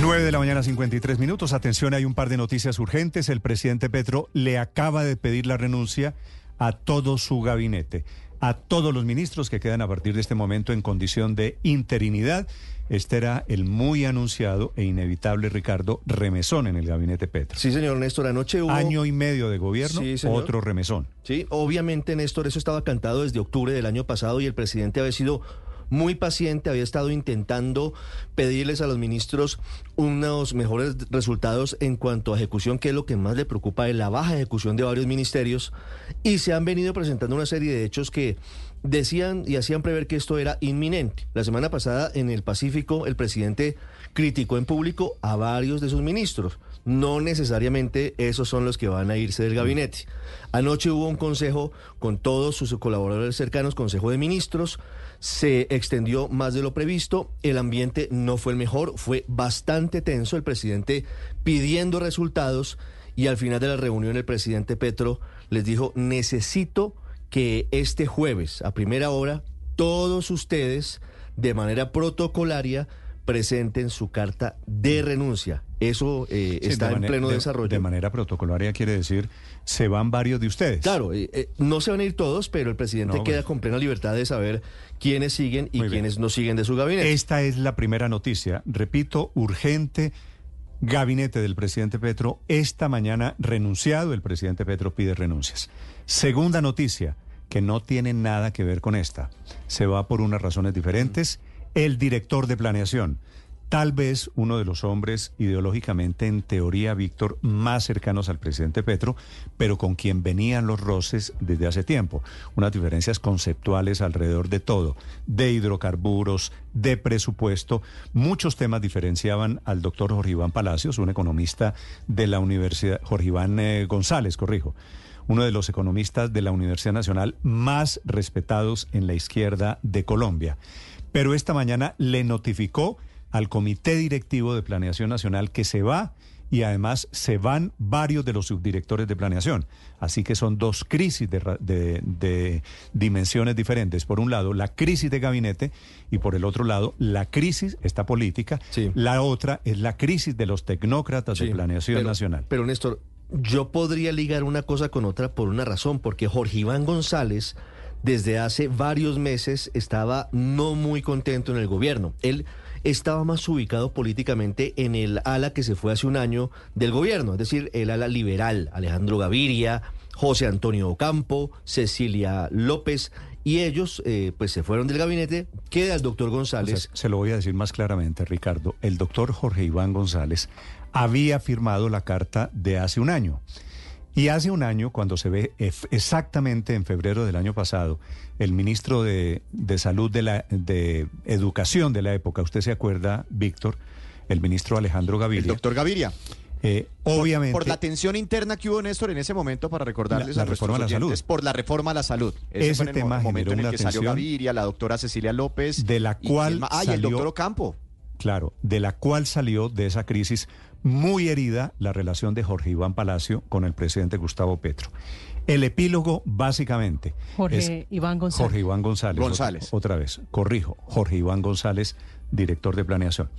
9 de la mañana, 53 minutos. Atención, hay un par de noticias urgentes. El presidente Petro le acaba de pedir la renuncia a todo su gabinete, a todos los ministros que quedan a partir de este momento en condición de interinidad. Este era el muy anunciado e inevitable Ricardo Remesón en el gabinete Petro. Sí, señor Néstor, anoche hubo... Año y medio de gobierno, Sí, otro remesón. Sí, obviamente, Néstor, eso estaba cantado desde octubre del año pasado y el presidente había sido muy paciente, había estado intentando pedirles a los ministros unos mejores resultados en cuanto a ejecución, que es lo que más le preocupa de la baja ejecución de varios ministerios, y se han venido presentando una serie de hechos que decían y hacían prever que esto era inminente. La semana pasada en el Pacífico el presidente criticó en público a varios de sus ministros. No necesariamente esos son los que van a irse del gabinete. Anoche hubo un consejo con todos sus colaboradores cercanos, consejo de ministros, se extendió más de lo previsto, el ambiente no fue el mejor, fue bastante tenso, el presidente pidiendo resultados y al final de la reunión el presidente Petro les dijo, necesito que este jueves a primera hora todos ustedes de manera protocolaria presenten su carta de renuncia. Eso eh, Sí, está en pleno de- desarrollo. De manera protocolaria quiere decir, se van varios de ustedes. Claro, eh, eh, no se van a ir todos, pero el presidente No, queda bueno. con plena libertad de saber quiénes siguen y Muy bien. quiénes no siguen de su gabinete. Esta es la primera noticia. Repito, urgente. Gabinete del presidente Petro, esta mañana renunciado, el presidente Petro pide renuncias. Segunda noticia, que no tiene nada que ver con esta. Se va por unas razones diferentes. El director de planeación, tal vez uno de los hombres ideológicamente, en teoría, Víctor, más cercanos al presidente Petro, pero con quien venían los roces desde hace tiempo. Unas diferencias conceptuales alrededor de todo, de hidrocarburos, de presupuesto. Muchos temas diferenciaban al doctor Jorge Iván Palacios, un economista de la Universidad, Jorge Iván eh, González, corrijo uno de los economistas de la Universidad Nacional más respetados en la izquierda de Colombia. Pero esta mañana le notificó al Comité Directivo de Planeación Nacional que se va y además se van varios de los subdirectores de planeación. Así que son dos crisis de, ra- de- de dimensiones diferentes. Por un lado, la crisis de gabinete y por el otro lado, la crisis, esta política. Sí. La otra es la crisis de los tecnócratas de planeación pero- nacional. Pero Néstor, yo podría ligar una cosa con otra por una razón, porque Jorge Iván González desde hace varios meses estaba no muy contento en el gobierno. Él estaba más ubicado políticamente en el ala que se fue hace un año del gobierno, es decir, el ala liberal, Alejandro Gaviria, José Antonio Ocampo, Cecilia López, y ellos eh, pues se fueron del gabinete, queda el doctor O sea, González. se lo voy a decir más claramente, Ricardo. El doctor Jorge Iván González había firmado la carta de hace un año. Y hace un año, cuando se ve exactamente en febrero del año pasado, el ministro de, de Salud de, la, de Educación de la época, usted se acuerda, Víctor, el ministro Alejandro El Gaviria, doctor Gaviria. Eh, Por- obviamente... Por, la tensión interna que hubo, Néstor, en ese momento, para recordarles La- la a reforma a la oyentes, salud. por la reforma a la salud. Ese fue en el tema mo- momento generó en el que salió Gaviria, la doctora Cecilia López. De la y cual quién más- Ah, y el doctor Ocampo. Claro, de la cual salió de esa crisis muy herida la relación de Jorge Iván Palacio con el presidente Gustavo Petro. El epílogo, básicamente, Jorge es Iván González. Jorge Iván González. González. Otra, otra vez, corrijo, Jorge Iván González, director de planeación.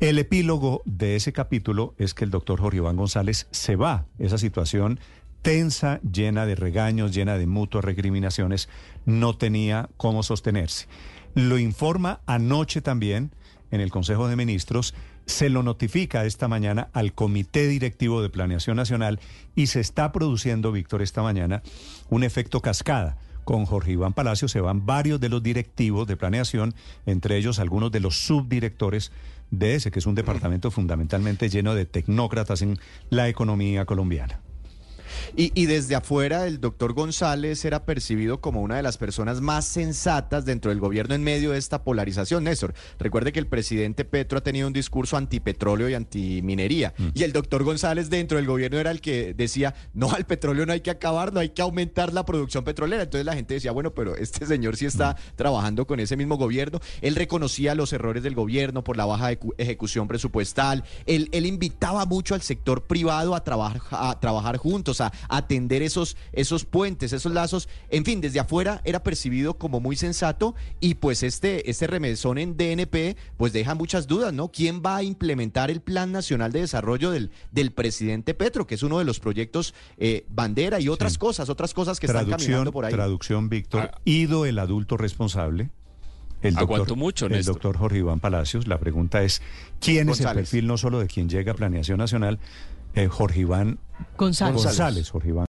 El epílogo de ese capítulo es que el doctor Jorge Iván González se va. Esa situación tensa, llena de regaños, llena de mutuas recriminaciones, no tenía cómo sostenerse. Lo informa anoche también en el Consejo de Ministros, se lo notifica esta mañana al Comité Directivo de Planeación Nacional y se está produciendo, Víctor, esta mañana un efecto cascada. Con Jorge Iván Palacio se van varios de los directivos de planeación, entre ellos algunos de los subdirectores de ese, que es un departamento fundamentalmente lleno de tecnócratas en la economía colombiana. Y, y desde afuera, el doctor González era percibido como una de las personas más sensatas dentro del gobierno en medio de esta polarización. Néstor, recuerde que el presidente Petro ha tenido un discurso antipetróleo y antiminería. Y el doctor González dentro del gobierno era el que decía, no, al petróleo no hay que acabar, no hay que aumentar la producción petrolera. Entonces la gente decía, bueno, pero este señor sí está trabajando con ese mismo gobierno. Él reconocía los errores del gobierno por la baja ecu- ejecución presupuestal. Él, él invitaba mucho al sector privado a trabajar, a trabajar juntos, a, para atender esos, esos puentes, esos lazos. En fin, desde afuera era percibido como muy sensato y pues este, este remesón en DNP pues deja muchas dudas, ¿no? ¿Quién va a implementar el Plan Nacional de Desarrollo del, del presidente Petro, que es uno de los proyectos eh, bandera y otras cosas, otras cosas que están caminando por ahí? Traducción, Víctor. Ah. Ido el adulto responsable. El doctor, mucho, el doctor Jorge Iván Palacios. La pregunta es, ¿quién es el perfil no solo de quien llega a Planeación Nacional? Eh, Jorge Iván González. González, Jorge Iván.